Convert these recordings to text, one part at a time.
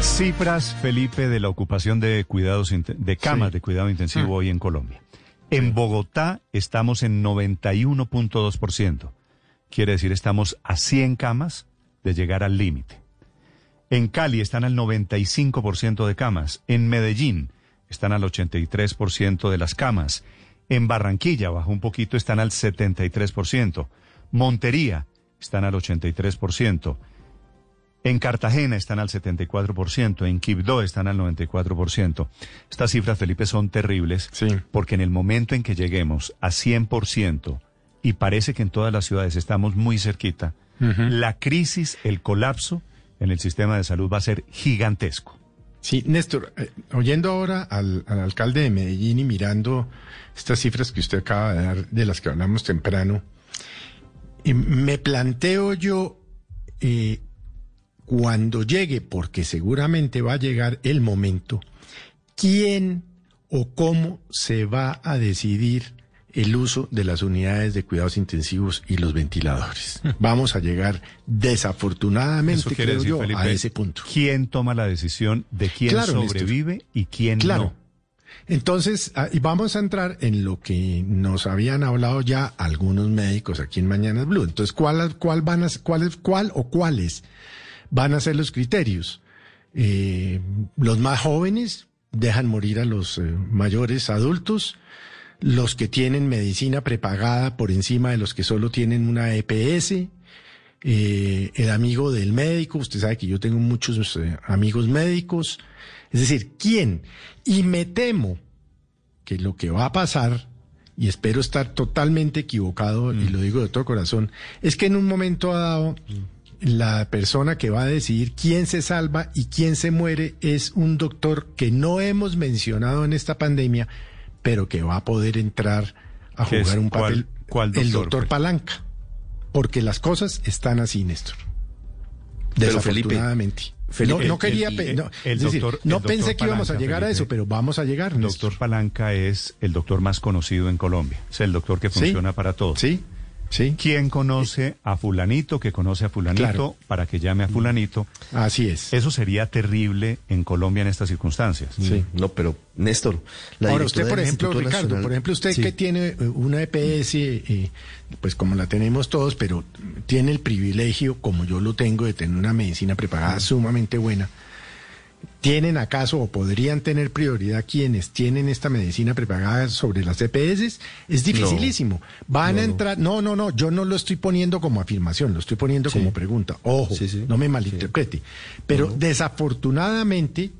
Cifras, Felipe, de la ocupación de cuidados de camas de cuidado intensivo hoy en Colombia. En Bogotá estamos en 91.2%. Quiere decir, estamos a 100 camas de llegar al límite. En Cali están al 95% de camas. En Medellín están al 83% de las camas. En Barranquilla, bajó un poquito, están al 73%. Montería están al 83%. En Cartagena están al 74%, en Quibdó están al 94%. Estas cifras, Felipe, son terribles Sí. porque en el momento en que lleguemos a 100%, y parece que en todas las ciudades estamos muy cerquita, la crisis, el colapso en el sistema de salud va a ser gigantesco. Sí, Néstor, eh, oyendo ahora al, al alcalde de Medellín y mirando estas cifras que usted acaba de dar, de las que hablamos temprano, me planteo yo, eh, cuando llegue, porque seguramente va a llegar el momento, quién o cómo se va a decidir el uso de las unidades de cuidados intensivos y los ventiladores. Vamos a llegar desafortunadamente, creo decir, yo, Felipe, a ese punto. ¿quién toma la decisión de quién Claro, Néstor. sobrevive y quién Claro. no? Entonces, ah, y vamos a entrar en lo que nos habían hablado ya algunos médicos aquí en Mañanas Blue. Entonces, ¿cuál, cuál, van a, cuál, es- cuál o cuáles van a ser los criterios? Eh, los más jóvenes dejan morir a los eh, mayores adultos. Los que tienen medicina prepagada por encima de los que solo tienen una EPS. eh, el amigo del médico, usted sabe que yo tengo muchos amigos médicos, es decir, ¿quién? Y me temo que lo que va a pasar, y espero estar totalmente equivocado, y lo digo de todo corazón, es que en un momento dado, la persona que va a decidir quién se salva y quién se muere es un doctor que no hemos mencionado en esta pandemia, pero que va a poder entrar a jugar un ¿Cuál- papel. cuál el doctor, doctor pues? Palanca. Porque las cosas están así, Néstor. Pero, Felipe, Desafortunadamente. Felipe, no, no el- quería, el- pe- el- no, el es decir, doctor- no el pensé doctor que íbamos a llegar a eso, pero vamos a llegar. El Néstor. doctor Palanca es el doctor más conocido en Colombia. Es el doctor que Sí. funciona para todo. Sí, sí, ¿Quién conoce a fulanito que conoce a fulanito Claro. para que llame a fulanito? así es. Eso sería terrible en Colombia en estas circunstancias. Sí. No, pero Néstor, la Ahora, usted, por ejemplo, Instituto Ricardo, Nacional- por ejemplo, usted Sí. que tiene eh, una EPS, eh, pues como la tenemos todos, pero tiene el privilegio, como yo lo tengo, de tener una medicina preparada sumamente buena. ¿Tienen acaso o podrían tener prioridad quienes tienen esta medicina preparada sobre las EPS? Es dificilísimo. Van No, a entrar. No, no, no. Yo no lo estoy poniendo como afirmación, lo estoy poniendo Sí. como pregunta. Ojo, Sí, sí. no me malinterprete. Pero desafortunadamente,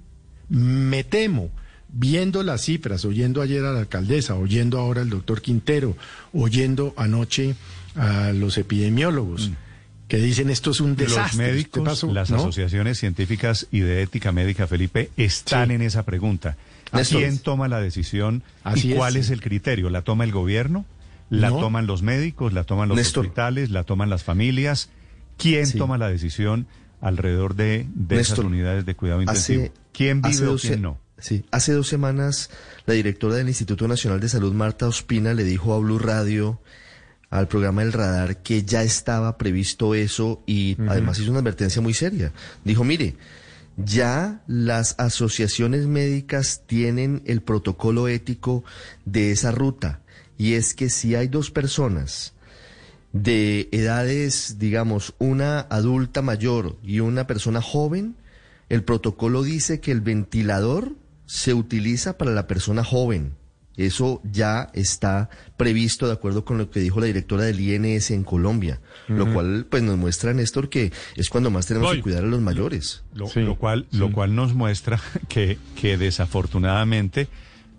me temo, viendo las cifras, oyendo ayer a la alcaldesa, oyendo ahora al doctor Quintero, oyendo anoche a los epidemiólogos, que dicen esto es un desastre. Los ¿Usted médicos, pasó? las ¿No? asociaciones científicas y de ética médica, Felipe, están Sí. en esa pregunta. Néstor. ¿Quién toma la decisión Así y cuál es, el criterio? ¿La toma el gobierno? ¿La No. toman los médicos? ¿La toman los Néstor. hospitales? ¿La toman las familias? ¿Quién Sí. toma la decisión alrededor de, de esas unidades de cuidado Hace- intensivo? ¿Quién vive o quién no? Sí, hace dos semanas la directora del Instituto Nacional de Salud, Marta Ospina, le dijo a Blue Radio, al programa El Radar, que ya estaba previsto eso y además hizo una advertencia muy seria. Dijo, mire, ya las asociaciones médicas tienen el protocolo ético de esa ruta y es que si hay dos personas de edades, digamos, una adulta mayor y una persona joven, el protocolo dice que el ventilador se utiliza para la persona joven. Eso ya está previsto de acuerdo con lo que dijo la directora del INS en Colombia, lo cual pues nos muestra, Néstor, que es cuando más tenemos Voy. que cuidar a los mayores. Lo, Sí, lo cual, lo cual nos muestra que, que desafortunadamente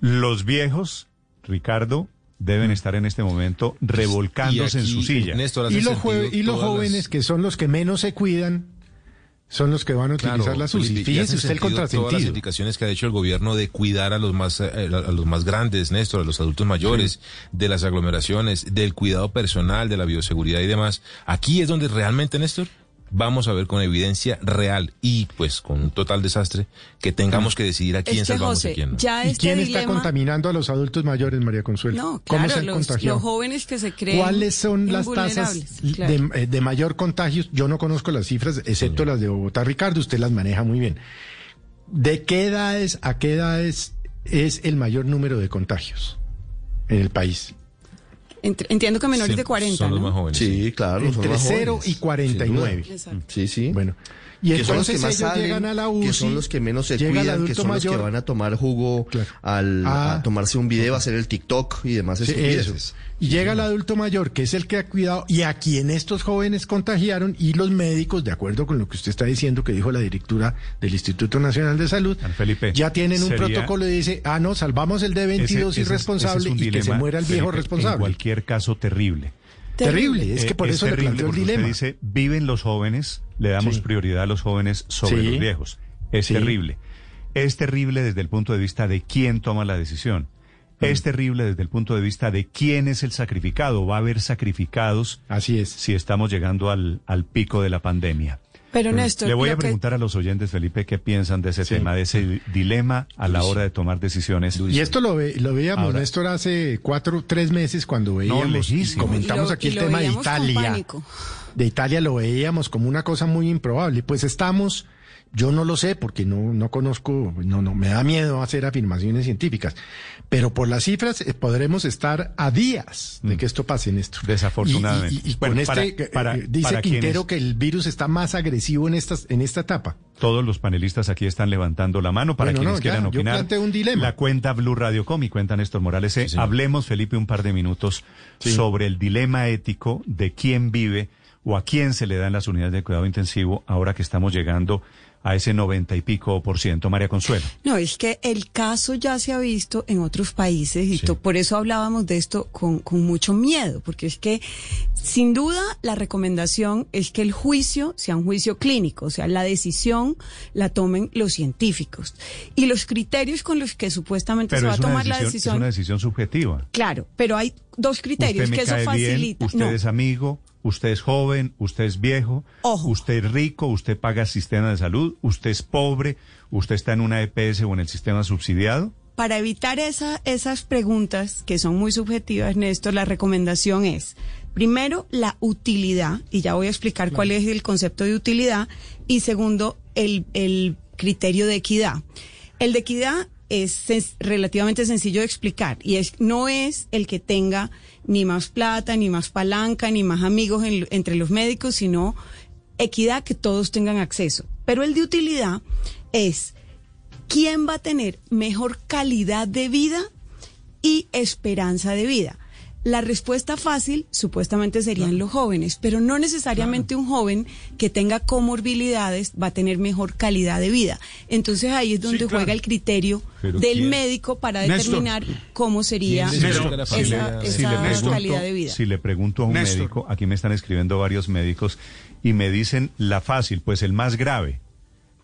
los viejos, Ricardo, deben estar en este momento revolcándose Y en su silla. Néstor, Y los, sentido jue- y los todas jóvenes las- que son los que menos se cuidan, son los que van a utilizar Claro, las UCI. Fíjese usted el sentido Todas las contrasentido. indicaciones que ha hecho el gobierno de cuidar a los más eh, a los más grandes, Néstor, a los adultos mayores, de las aglomeraciones, del cuidado personal, de la bioseguridad y demás. Aquí es donde realmente, Néstor, vamos a ver con evidencia real y pues con un total desastre que tengamos que decidir a quién Es que, salvamos y José, quién no. ya ¿Y este quién está contaminando a los adultos mayores, María Consuelo? No, ¿Cómo claro, se han los, jóvenes que se creen ¿Cuáles son las tasas invulnerables, claro. de, eh, de mayor contagio? Yo no conozco las cifras, excepto las de Bogotá. Ricardo, usted las maneja muy bien. ¿De qué edades a qué edades es el mayor número de contagios en el país? Entre- entiendo que menores de 40, Son los ¿no? más jóvenes. Sí, claro. son Entre más 0 jóvenes, y sin 49. duda. Exacto. Sí, sí. Bueno, y que son los que más ellos llegan a la UCI. que son los que menos se el cuidan, que son los que van a tomar jugo Claro. al, Ah. a tomarse un video, a hacer el TikTok y demás Sí, estupideces. eso. Y llega el adulto mayor, que es el que ha cuidado, y a quien estos jóvenes contagiaron, y los médicos, de acuerdo con lo que usted está diciendo, que dijo la directora del Instituto Nacional de Salud, Felipe, ya tienen un protocolo y dice, ah, no, salvamos el de Ese- 22 ese es- irresponsable ese es un y que se muera el viejo Felipe, responsable. En cualquier caso, terrible. Terrible, es que Eh, por eso le terrible planteó el porque usted dilema. dice, viven los jóvenes, le damos Sí. prioridad a los jóvenes sobre Sí. los viejos. Es Sí. terrible. Es terrible desde el punto de vista de quién toma la decisión. Mm. Es terrible desde el punto de vista de quién es el sacrificado. Va a haber sacrificados Así es. si estamos llegando al, al pico de la pandemia. Pero Néstor, Le voy a que- preguntar a los oyentes, Felipe, qué piensan de ese Sí. tema, de ese di- dilema a la hora de tomar decisiones. Y esto lo, ve- lo veíamos, Ahora- Néstor, hace cuatro, tres meses cuando veíamos, y lejísimo. comentamos Y lo- aquí y el tema de Italia. De Italia lo veíamos como una cosa muy improbable. Pues estamos, yo no lo sé porque no, no conozco, no, no, me da miedo hacer afirmaciones científicas. Pero por las cifras eh, podremos estar a días de que esto pase, Néstor. Desafortunadamente. Y, y- y Bueno, con para- este, eh, para- eh, dice para Quintero quienes- que el virus está más agresivo en, estas, en esta etapa. Todos los panelistas aquí están levantando la mano para Bueno, quienes no, quieran ya, yo opinar. planteo un dilema. La cuenta Blue Radio Com y cuenta Néstor Morales. hablemos, Felipe, un par de minutos Sí. sobre el dilema ético de quién vive o a quién se le dan las unidades de cuidado intensivo ahora que estamos llegando a ese noventa y pico por ciento. María Consuelo. No, es que el caso ya se ha visto en otros países y por eso hablábamos de esto con, con mucho miedo, porque es que sin duda la recomendación es que el juicio sea un juicio clínico, o sea, la decisión la tomen los científicos y los criterios con los que supuestamente se va a tomar la decisión, es una decisión subjetiva. Claro, pero hay dos criterios usted me que eso cae facilita. bien, usted No. es amigo, usted es joven, usted es viejo, Ojo. usted es rico, usted paga sistema de salud, usted es pobre, usted está en una EPS o en el sistema subsidiado. Para evitar esa, esas preguntas que son muy subjetivas, Néstor, la recomendación es, primero, la utilidad, y ya voy a explicar cuál es el concepto de utilidad, y segundo, el, el criterio de equidad. El de equidad es relativamente sencillo de explicar, y es no es el que tenga ni más plata, ni más palanca, ni más amigos en- entre los médicos, sino equidad que todos tengan acceso. Pero el de utilidad es quién va a tener mejor calidad de vida y esperanza de vida. La respuesta fácil supuestamente serían los jóvenes, pero no necesariamente un joven que tenga comorbilidades va a tener mejor calidad de vida. Entonces ahí es donde claro. juega el criterio Pero del ¿quién? médico para Néstor. determinar cómo sería ¿Quién Néstor, decide que la esa, familia- esa Si le pregunto- calidad de vida. Si le pregunto a un Néstor. médico, aquí me están escribiendo varios médicos y me dicen la fácil, pues el más grave.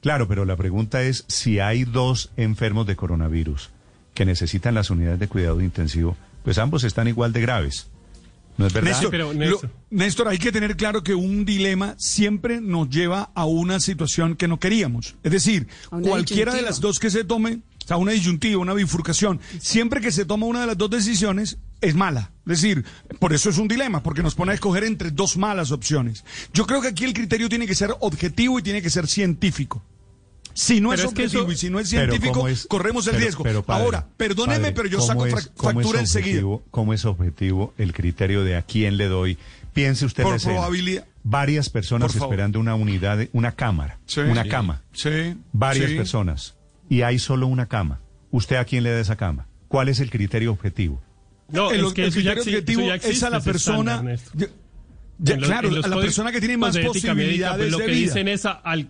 Claro, pero la pregunta es si hay dos enfermos de coronavirus que necesitan las unidades de cuidado intensivo, pues ambos están igual de graves. ¿No es verdad? Néstor, pero, lo- Néstor. Hay que tener claro que un dilema siempre nos lleva a una situación que no queríamos. Es decir, cualquiera de las dos que se tome, o sea, una disyuntiva, una bifurcación, siempre que se toma una de las dos decisiones es mala. Es decir, por eso es un dilema, porque nos pone a escoger entre dos malas opciones. Yo creo que aquí el criterio tiene que ser objetivo y tiene que ser científico. Si no Pero es es que objetivo eso- y si no es científico, ¿cómo es- corremos el pero- riesgo. pero, padre, Ahora, perdóneme, padre, pero yo ¿cómo saco fra- factura enseguida. objetivo- ¿Cómo es objetivo el criterio de a quién le doy? Piense usted Por probabilidad. Varias personas esperando una unidad, de- una cámara, Sí. una Sí. cama. Sí. Varias sí. personas. Y hay solo una cama. ¿Usted a quién le da esa cama? ¿Cuál es el criterio objetivo? No, el, es que el eso ya, criterio objetivo eso ya es a la persona. estándar, Néstor. Ya- ya, En los- claro, en los a la códigos persona que tiene más de ética médica, posibilidades pues lo de que vida. dicen es a- al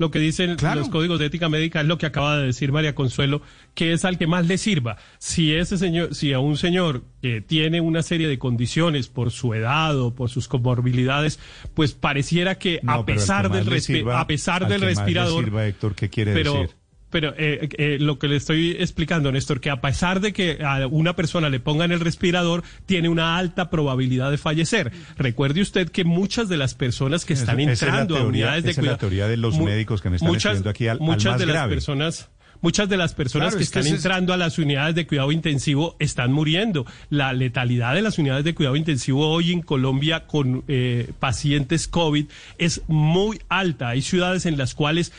lo que dicen los códigos de ética médica es lo que acaba de decir María Consuelo, que es al que más le sirva. Si ese señor, si a un señor que tiene una serie de condiciones por su edad o por sus comorbilidades, pues pareciera que a pesar del a pesar del respirador, sirva, Héctor, ¿qué quiere pero, decir? Pero eh, eh, lo que le estoy explicando, Néstor, que a pesar de que a una persona le pongan el respirador, tiene una alta probabilidad de fallecer. Recuerde usted que muchas de las personas que están entrando a unidades de cuidado. Es la teoría de los médicos que me están muchas, aquí al, muchas más de grave. las personas Muchas de las personas Claro, que es que están es- entrando a las unidades de cuidado intensivo están muriendo. La letalidad de las unidades de cuidado intensivo hoy en Colombia con eh, pacientes COVID es muy alta. Hay ciudades en las cuales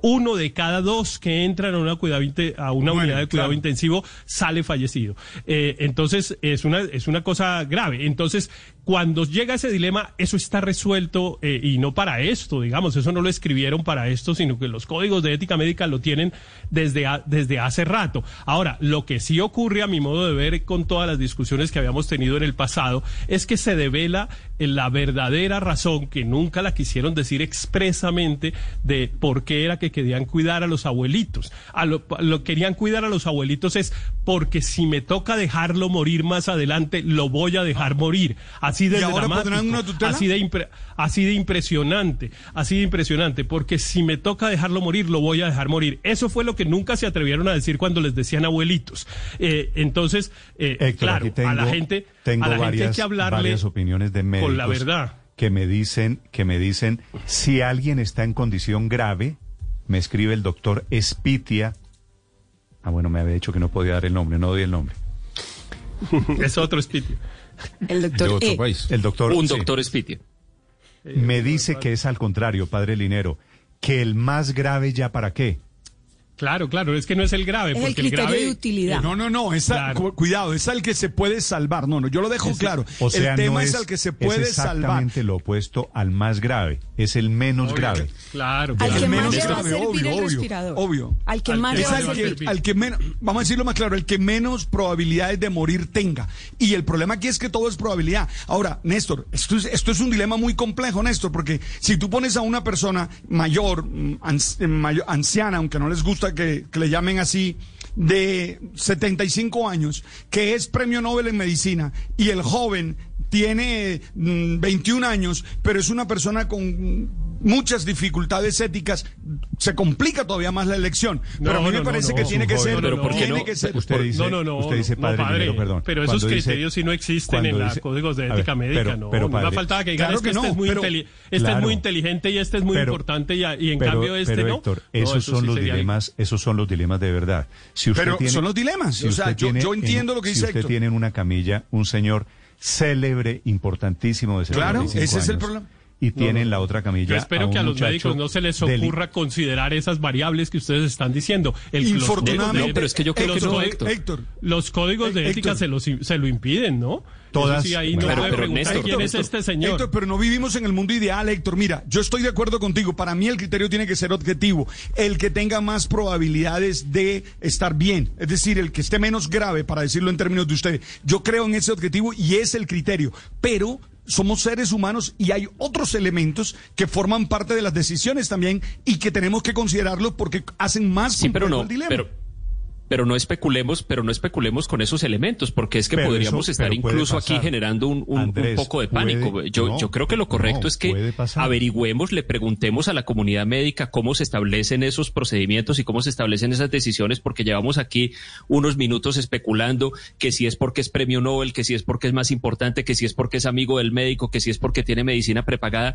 uno de cada dos que entran a una, cuidado a una unidad de cuidado claro. intensivo sale fallecido. Eh, entonces, es una, es una cosa grave. Entonces, cuando llega ese dilema, eso está resuelto eh, y no para esto, digamos, eso no lo escribieron para esto, sino que los códigos de ética médica lo tienen desde, a- desde hace rato. Ahora, lo que sí ocurre a mi modo de ver con todas las discusiones que habíamos tenido en el pasado es que se devela eh, la verdadera razón que nunca la quisieron decir expresamente de por qué era que querían cuidar a los abuelitos. A lo, lo querían cuidar a los abuelitos es porque si me toca dejarlo morir más adelante, lo voy a dejar morir. Así de así de impre- así de impresionante, así de impresionante, porque si me toca dejarlo morir, lo voy a dejar morir. Eso fue lo que nunca se atrevieron a decir cuando les decían abuelitos. Eh, entonces, eh, Héctor, claro, tengo, a la gente, tengo a la varias, gente hay que hablarle varias opiniones de médicos con la verdad. que me dicen que me dicen si alguien está en condición grave, me escribe el doctor Espitia. Ah, bueno, me había dicho que no podía dar el nombre, no doy el nombre. es otro espíritu. El De doctor otro E. país. El doctor Un sí, doctor Spitia. me dice que es al contrario, padre Linero, que el más grave ya para qué. Claro, claro, es que no es el grave, Es el porque el, criterio grave de utilidad. No, no, no, esa, Claro. cu- cuidado, es al que se puede salvar. No, no, yo lo dejo claro. O sea, el tema no es, es, al que se es puede salvar. exactamente lo opuesto al más grave, es el menos grave. Claro, Al claro. que menos más le va a grave, servir obvio, el obvio, respirador. obvio. Al que Al más que le Es va a al que, al que menos, vamos a decirlo más claro, el que menos probabilidades de morir tenga. Y el problema aquí es que todo es probabilidad. Ahora, Néstor, esto es, esto es un dilema muy complejo, Néstor, porque si tú pones a una persona mayor, mm, ans- eh, mayor- anciana, aunque no les gusta que, le llamen así, de 75 años, que es premio Nobel en medicina, y el joven tiene mm, 21 años, pero es una persona con mm, muchas dificultades éticas, se complica todavía más la elección. No, pero a mí me no, parece no, que no. tiene que ser, pero ¿por qué tiene no? que ser. Usted dice, no, no, no, usted dice no, padre, padre, Linero, perdón. pero esos dice- criterios sí no existen en los códigos de ver, ética médica, pero- no. pero, no me padre, faltaba que digan claro es que, que este, no, es muy este es claro. muy inteligente y este es muy Pero- importante y, y en pero, cambio este pero, no. Héctor, No, esos eso son sí los dilemas, esos son los dilemas de verdad. Si usted Pero tiene- son los dilemas. si o sea, usted yo, tiene yo en- entiendo lo que si dice usted tiene en una camilla un señor célebre, importantísimo de Claro, 75 ese es el problema. Y tiene en la otra camilla Yo espero un que a los médicos no se les ocurra considerar esas variables que ustedes están diciendo. El, los Infortunadamente- de- No, pero es que yo creo los que no, Héctor. Los códigos de Héctor. ética se, los, se lo impiden, ¿no? Todas- sí, ahí no Pero- puede pero, Néstor, quién es este señor. Héctor, pero no vivimos en el mundo ideal, Héctor. Mira, yo estoy de acuerdo contigo. Para mí el criterio tiene que ser objetivo. El que tenga más probabilidades de estar bien. Es decir, el que esté menos grave, para decirlo en términos de ustedes. Yo creo en ese objetivo y es el criterio. Pero somos seres humanos y hay otros elementos que forman parte de las decisiones también y que tenemos que considerarlos porque hacen más Sí, pero complejo no, el dilema. pero, pero no especulemos, pero no especulemos con esos elementos, porque es que Pero podríamos eso- estar incluso aquí generando un, un- poco de puede- pánico. yo, no, yo creo que lo correcto no, es que averigüemos, le preguntemos a la comunidad médica cómo se establecen esos procedimientos y cómo se establecen esas decisiones, porque llevamos aquí unos minutos especulando que si es porque es premio Nobel, que si es porque es más importante, que si es porque es amigo del médico, que si es porque tiene medicina prepagada.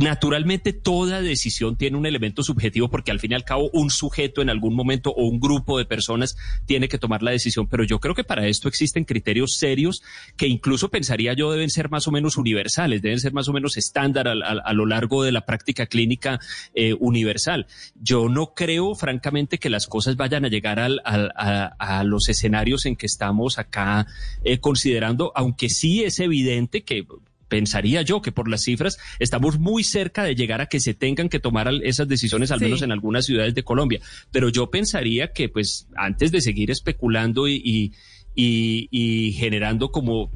Naturalmente, toda decisión tiene un elemento subjetivo, porque al fin y al cabo, un sujeto en algún momento o un grupo de personas tiene que tomar la decisión. Pero yo creo que para esto existen criterios serios que incluso pensaría yo deben ser más o menos universales, deben ser más o menos estándar a, lo largo de la práctica clínica eh, universal. Yo no creo, francamente, que las cosas vayan a llegar al- a los escenarios en que estamos acá eh, considerando, aunque sí es evidente que pensaría yo que por las cifras estamos muy cerca de llegar a que se tengan que tomar esas decisiones, al Sí. menos en algunas ciudades de Colombia. Pero yo pensaría que, pues, antes de seguir especulando y, y- y, y generando como,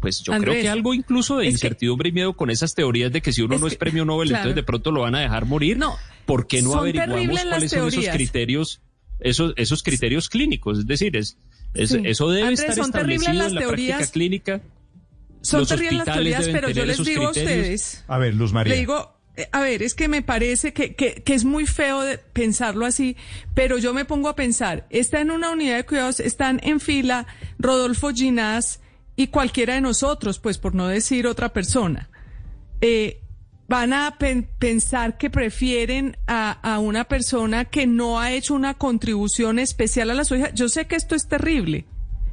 pues yo creo que algo incluso de que- incertidumbre y miedo con esas teorías de que si uno no es que- premio Nobel, claro. entonces de pronto lo van a dejar morir. No, ¿Por qué no averiguamos cuáles son esos criterios, esos, esos criterios clínicos? Es decir, es, es- Sí. eso debe Andrés, estar establecido en la teorías. práctica clínica. Son Los terribles las teorías, pero yo les digo a ustedes, A ver, Luz María. le digo, eh, a ver, es que me parece que, que, que es muy feo de pensarlo así, pero yo me pongo a pensar, está en una unidad de cuidados, están en fila Rodolfo Ginás y cualquiera de nosotros, pues por no decir otra persona. Eh, van a pen- pensar que prefieren a, a una persona que no ha hecho una contribución especial a la sociedad. Yo sé que esto es terrible,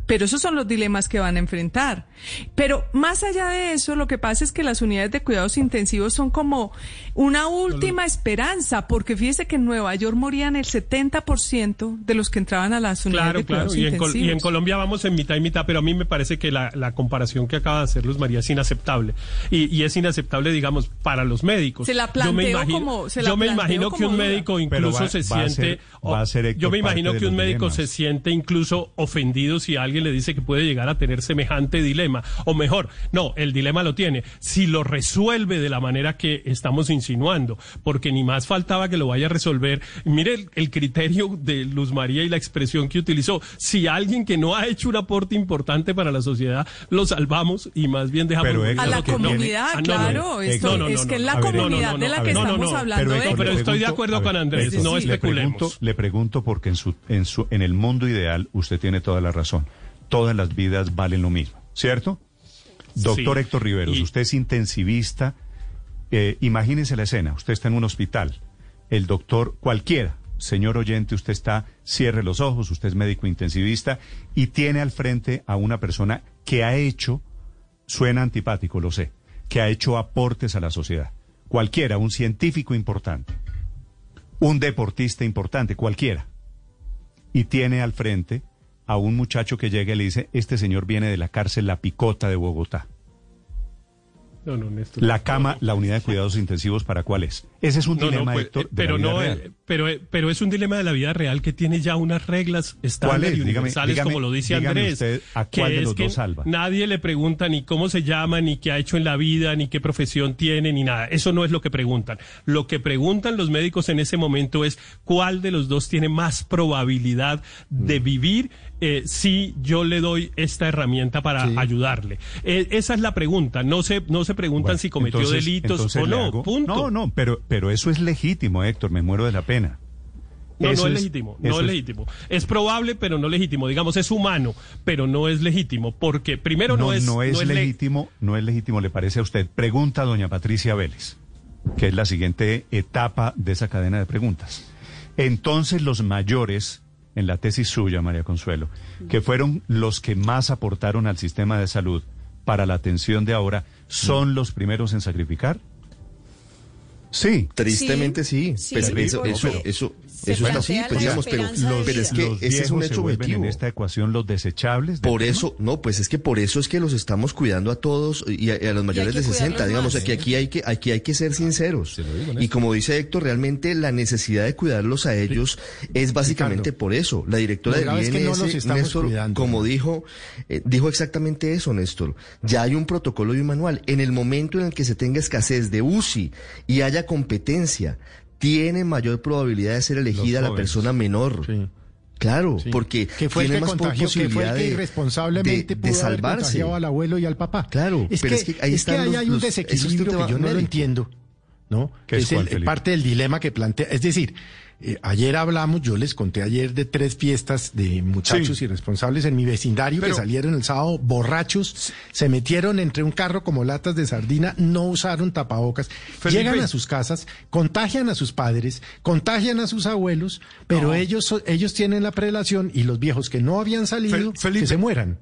pero esos son los dilemas que van a enfrentar. Pero más allá de eso, lo que pasa es que las unidades de cuidados intensivos son como una última esperanza, porque fíjese que en Nueva York morían el 70% de los que entraban a las unidades Claro, de claro. cuidados Y en, intensivos. y en Colombia vamos en mitad y mitad, pero a mí me parece que la, la comparación que acaba de hacer Luz María es inaceptable. Y, y es inaceptable, digamos, para los médicos. Se la yo me planteo imagino, como- se la yo me imagino que un médico incluso va- se va siente. ser- va a ser, Héctor, yo me imagino que un médico dilemas. se siente incluso ofendido si alguien le dice que puede llegar a tener semejante dilema. O mejor, no, el dilema lo tiene. Si lo resuelve de la manera que estamos insinuando, porque ni más faltaba que lo vaya a resolver. Mire el, el criterio de Luz María y la expresión que utilizó. Si alguien que no ha hecho un aporte importante para la sociedad lo salvamos y más bien dejamos Pero, A la comunidad, Ah, no, claro, no, esto- no, no, es que es la ver, comunidad no, de la que estamos no, hablando. Pero le estoy de acuerdo a con Andrés, le- no le especulemos. pregunto- Le pregunto porque en, su, en, su, en el mundo ideal usted tiene toda la razón. Todas las vidas valen lo mismo, ¿cierto? Doctor Sí. Héctor Riveros, Y- usted es intensivista. Eh, imagínese la escena. Usted está en un hospital. El doctor, cualquiera, señor oyente, usted está, cierre los ojos, usted es médico intensivista y tiene al frente a una persona que ha hecho, suena antipático, lo sé, que ha hecho aportes a la sociedad. Cualquiera, un científico importante, un deportista importante, cualquiera. Y tiene al frente a un muchacho que llega y le dice, este señor viene de la cárcel La Picota de Bogotá. No, no, Néstor. La cama, la unidad de cuidados intensivos, ¿para cuál es? Ese es un No, no, dilema, pues, Héctor, eh, pero no, real. eh, pero, pero es un dilema de la vida real que tiene ya unas reglas estándar es? y universales, dígame- como lo dice Andrés. usted a que cuál de es que salva. Nadie le pregunta ni cómo se llama, ni qué ha hecho en la vida, ni qué profesión tiene, ni nada. Eso no es lo que preguntan. Lo que preguntan los médicos en ese momento es cuál de los dos tiene más probabilidad de vivir eh, si yo le doy esta herramienta para Sí. ayudarle. Eh, esa es la pregunta. No se, no se preguntan Bueno, si cometió entonces- delitos entonces o no. Punto. No, no, pero, pero eso es legítimo, Héctor, me muero de la pena. No, Eso no es, legítimo, no es legítimo. Es probable, pero no legítimo. Digamos, es humano, pero no es legítimo, porque primero no, no, es, no es le- legítimo, no es legítimo, le parece a usted. Pregunta a doña Patricia Vélez, que es la siguiente etapa de esa cadena de preguntas. Entonces los mayores, en la tesis suya, María Consuelo, que fueron los que más aportaron al sistema de salud para la atención de ahora, ¿son los primeros en sacrificar? Sí. Tristemente sí, Sí, pero sí, eso, eso, eso, eso está así, pues digamos, pero, es que los ese es un hecho objetivo. en esta ecuación los desechables. Por tema? eso, no, pues es que por eso es que los estamos cuidando a todos y a, los mayores que de 60. cuidarlos Digamos, más. aquí, aquí hay que, aquí hay que ser sinceros. Se lo digo, Y como dice Héctor, realmente la necesidad de cuidarlos a ellos es básicamente Ricardo, por eso. La directora del es que no INS, los estamos Néstor, cuidando. como dijo, eh, dijo exactamente eso, Néstor. Ya hay un protocolo y un manual. En el momento en el que se tenga escasez de UCI y haya competencia, tiene mayor probabilidad de ser elegida la persona menor. Sí. Claro, Sí. porque que fue el tiene que más contagió, que fue el posibilidad que de- irresponsablemente de, pudo de haber salvarse. contagiado al abuelo y al papá. Claro, es pero que, es que ahí es que están ahí los- hay un desequilibrio que yo no lo entiendo, ¿no? ¿Qué es el- parte del dilema que plantea, es decir, eh, ayer hablamos, yo les conté ayer de tres fiestas de muchachos Sí. irresponsables en mi vecindario Pero- que salieron el sábado borrachos, se metieron entre un carro como latas de sardina, no usaron tapabocas, Felipe. llegan a sus casas, contagian a sus padres, contagian a sus abuelos, pero No. ellos ellos tienen la prelación y los viejos que no habían salido Felipe. que se mueran.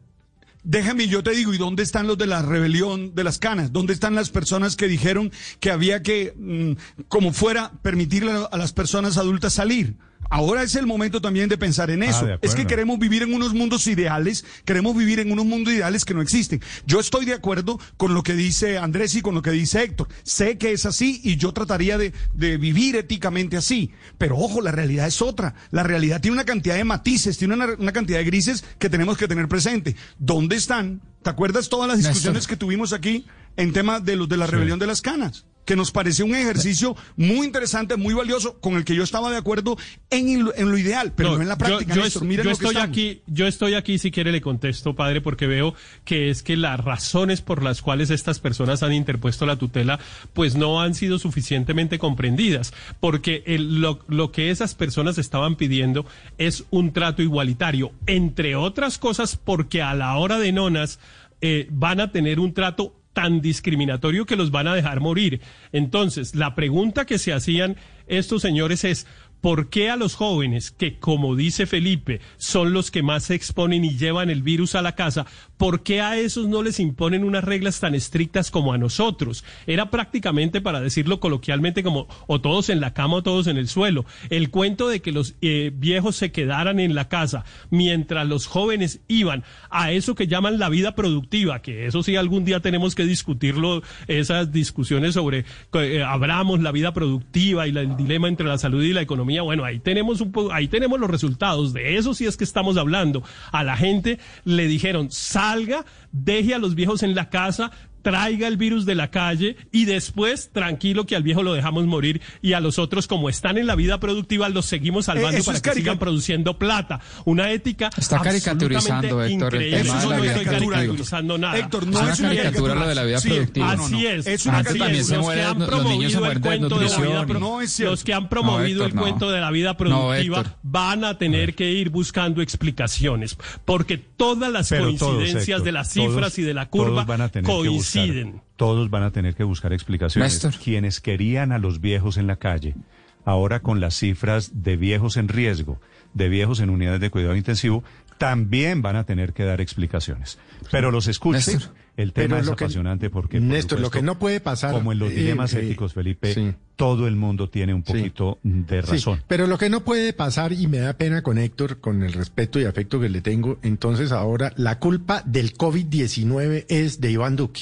Déjame, yo te digo, ¿y dónde están los de la rebelión de las canas? ¿Dónde están las personas que dijeron que había que, mm, como fuera, permitirle a las personas adultas salir? Ahora es el momento también de pensar en eso. Ah, acuerdo. es que queremos vivir en unos mundos ideales, queremos vivir en unos mundos ideales que no existen. Yo estoy de acuerdo con lo que dice Andrés y con lo que dice Héctor. Sé que es así y yo trataría de, de vivir éticamente así. Pero ojo, la realidad es otra. La realidad tiene una cantidad de matices, tiene una, una cantidad de grises que tenemos que tener presente. ¿Dónde están? ¿Te acuerdas todas las discusiones que tuvimos aquí en tema de los de la rebelión de las canas? Que nos pareció un ejercicio muy interesante, muy valioso, con el que yo estaba de acuerdo en, en lo ideal, pero no, en la práctica. Yo, yo Néstor. es- Miren yo lo que estoy aquí, yo estoy aquí, si quiere le contesto, padre, porque veo que es que las razones por las cuales estas personas han interpuesto la tutela, pues no han sido suficientemente comprendidas, porque el- lo, lo que esas personas estaban pidiendo es un trato igualitario, entre otras cosas, porque a la hora de nonas eh, van a tener un trato tan discriminatorio que los van a dejar morir. Entonces, la pregunta que se hacían estos señores es, ¿por qué a los jóvenes que, como dice Felipe, son los que más se exponen y llevan el virus a la casa, ¿por qué a esos no les imponen unas reglas tan estrictas como a nosotros? Era prácticamente, para decirlo coloquialmente, como o todos en la cama o todos en el suelo. El cuento de que los eh, viejos se quedaran en la casa mientras los jóvenes iban a eso que llaman la vida productiva, que eso sí algún día tenemos que discutirlo, esas discusiones sobre eh, abramos la vida productiva y el dilema entre la salud y la economía. Bueno, ahí tenemos ahí tenemos los resultados de eso sí es que estamos hablando. A la gente le dijeron salga, deje a los viejos en la casa, traiga el virus de la calle y después tranquilo que al viejo lo dejamos morir y a los otros como están en la vida productiva los seguimos salvando Eh, para es que sigan produciendo plata. Una ética Está caricaturizando, Héctor, el tema de Eso la no vida estoy productiva. caricaturizando nada. Héctor, no Es una caricatura lo de la vida Sí, productiva. no, no. Así es. Es una Antes también se Los mueren, que han los niños se mueren de cuento de la vida No es cierto. los que han promovido No, Héctor, el no. cuento de la vida productiva van a tener que ir buscando explicaciones porque todas las Pero todos, coincidencias Héctor, de las todos- cifras y de la todos curva van todos van a tener que buscar explicaciones. Néstor. Quienes querían a los viejos en la calle, ahora con las cifras de viejos en riesgo, de viejos en unidades de cuidado intensivo, también van a tener que dar explicaciones. Pero los escucho. Néstor. El tema es lo que- apasionante porque... por Néstor, lo que no puede pasar, Como en los eh, dilemas eh, éticos, Felipe, sí. todo el mundo tiene un Sí. poquito de Sí, razón. pero lo que no puede pasar, y me da pena con Héctor, con el respeto y afecto que le tengo, entonces ahora la culpa del COVID-19 es de Iván Duque.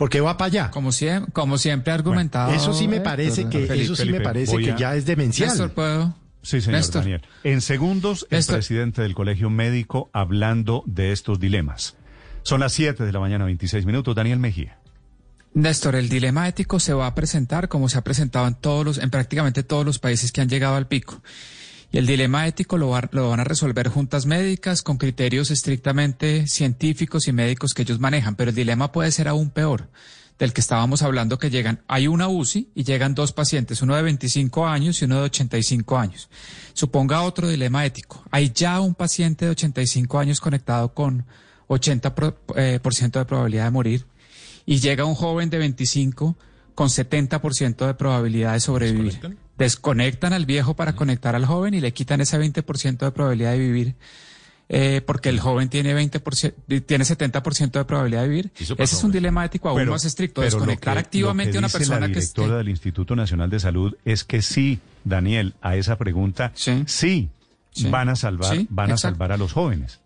Porque va para allá. Como siempre, como siempre ha argumentado. Eso sí me Héctor, parece que, Felipe. eso sí Felipe, me parece que a- ya es demencial. Néstor, ¿puedo? Sí, señor Néstor. Daniel. En segundos, el Néstor. presidente del Colegio Médico hablando de estos dilemas. Son las 7 de la mañana, 26 minutos. Daniel Mejía. Néstor, el dilema ético se va a presentar como se ha presentado en todos los, en prácticamente todos los países que han llegado al pico. Y el dilema ético lo, lo van a resolver juntas médicas con criterios estrictamente científicos y médicos que ellos manejan. Pero el dilema puede ser aún peor del que estábamos hablando que llegan, hay una UCI y llegan dos pacientes, uno de 25 años y uno de 85 años. Suponga otro dilema ético. Hay ya un paciente de 85 años conectado con 80% pro- eh, por ciento de probabilidad de morir y llega un joven de 25 con 70% de probabilidad de sobrevivir. ¿Desconectan? Al viejo para conectar al joven y le quitan ese 20% de probabilidad de vivir. eh, porque el joven tiene 20%, tiene 70% de probabilidad de vivir. Ese es un dilema ético aún más estricto. Desconectar que- activamente a una persona la que esté. directora del Instituto Nacional de Salud es que sí, Daniel, a esa pregunta, Sí. sí, Sí. van a salvar, Sí, van a exacto. salvar a los jóvenes.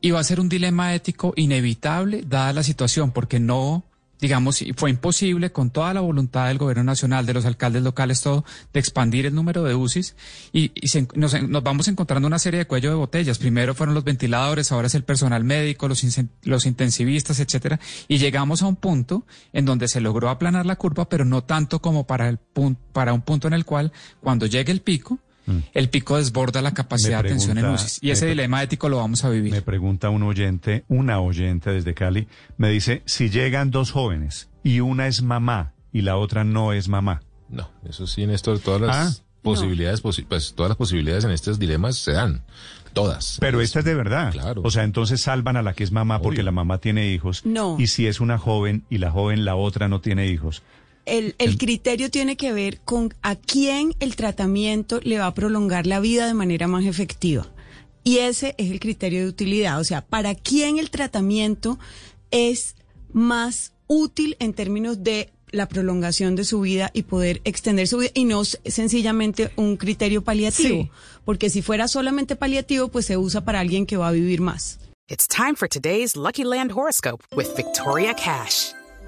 Y va a ser un dilema ético inevitable dada la situación, porque no, digamos, y fue imposible con toda la voluntad del gobierno nacional, de los alcaldes locales, todo, de expandir el número de UCIs y, se- nos, nos vamos encontrando una serie de cuello de botellas. Primero fueron los ventiladores, ahora es el personal médico, los, los intensivistas, etcétera, y llegamos a un punto en donde se logró aplanar la curva, pero no tanto como para el para un punto en el cual cuando llegue el pico, el pico desborda la capacidad de atención en UCIs. Y ese dilema ético lo vamos a vivir. Me pregunta un oyente, una oyente desde Cali, me dice, si llegan dos jóvenes y una es mamá y la otra no es mamá. No, eso sí, Néstor, todas las Ah. posibilidades, posi- pues todas las posibilidades en estos dilemas se dan. Todas. Pero esta es de verdad. Claro. O sea, entonces salvan a la que es mamá porque la mamá tiene hijos. No. Y si es una joven y la joven, la otra no tiene hijos. El, el criterio tiene que ver con a quién el tratamiento le va a prolongar la vida de manera más efectiva. Y ese es el criterio de utilidad. O sea, para quién el tratamiento es más útil en términos de la prolongación de su vida y poder extender su vida y no sencillamente un criterio paliativo, Sí. porque si fuera solamente paliativo, pues se usa para alguien que va a vivir más. It's time for today's Lucky Land horoscope with Victoria Cash.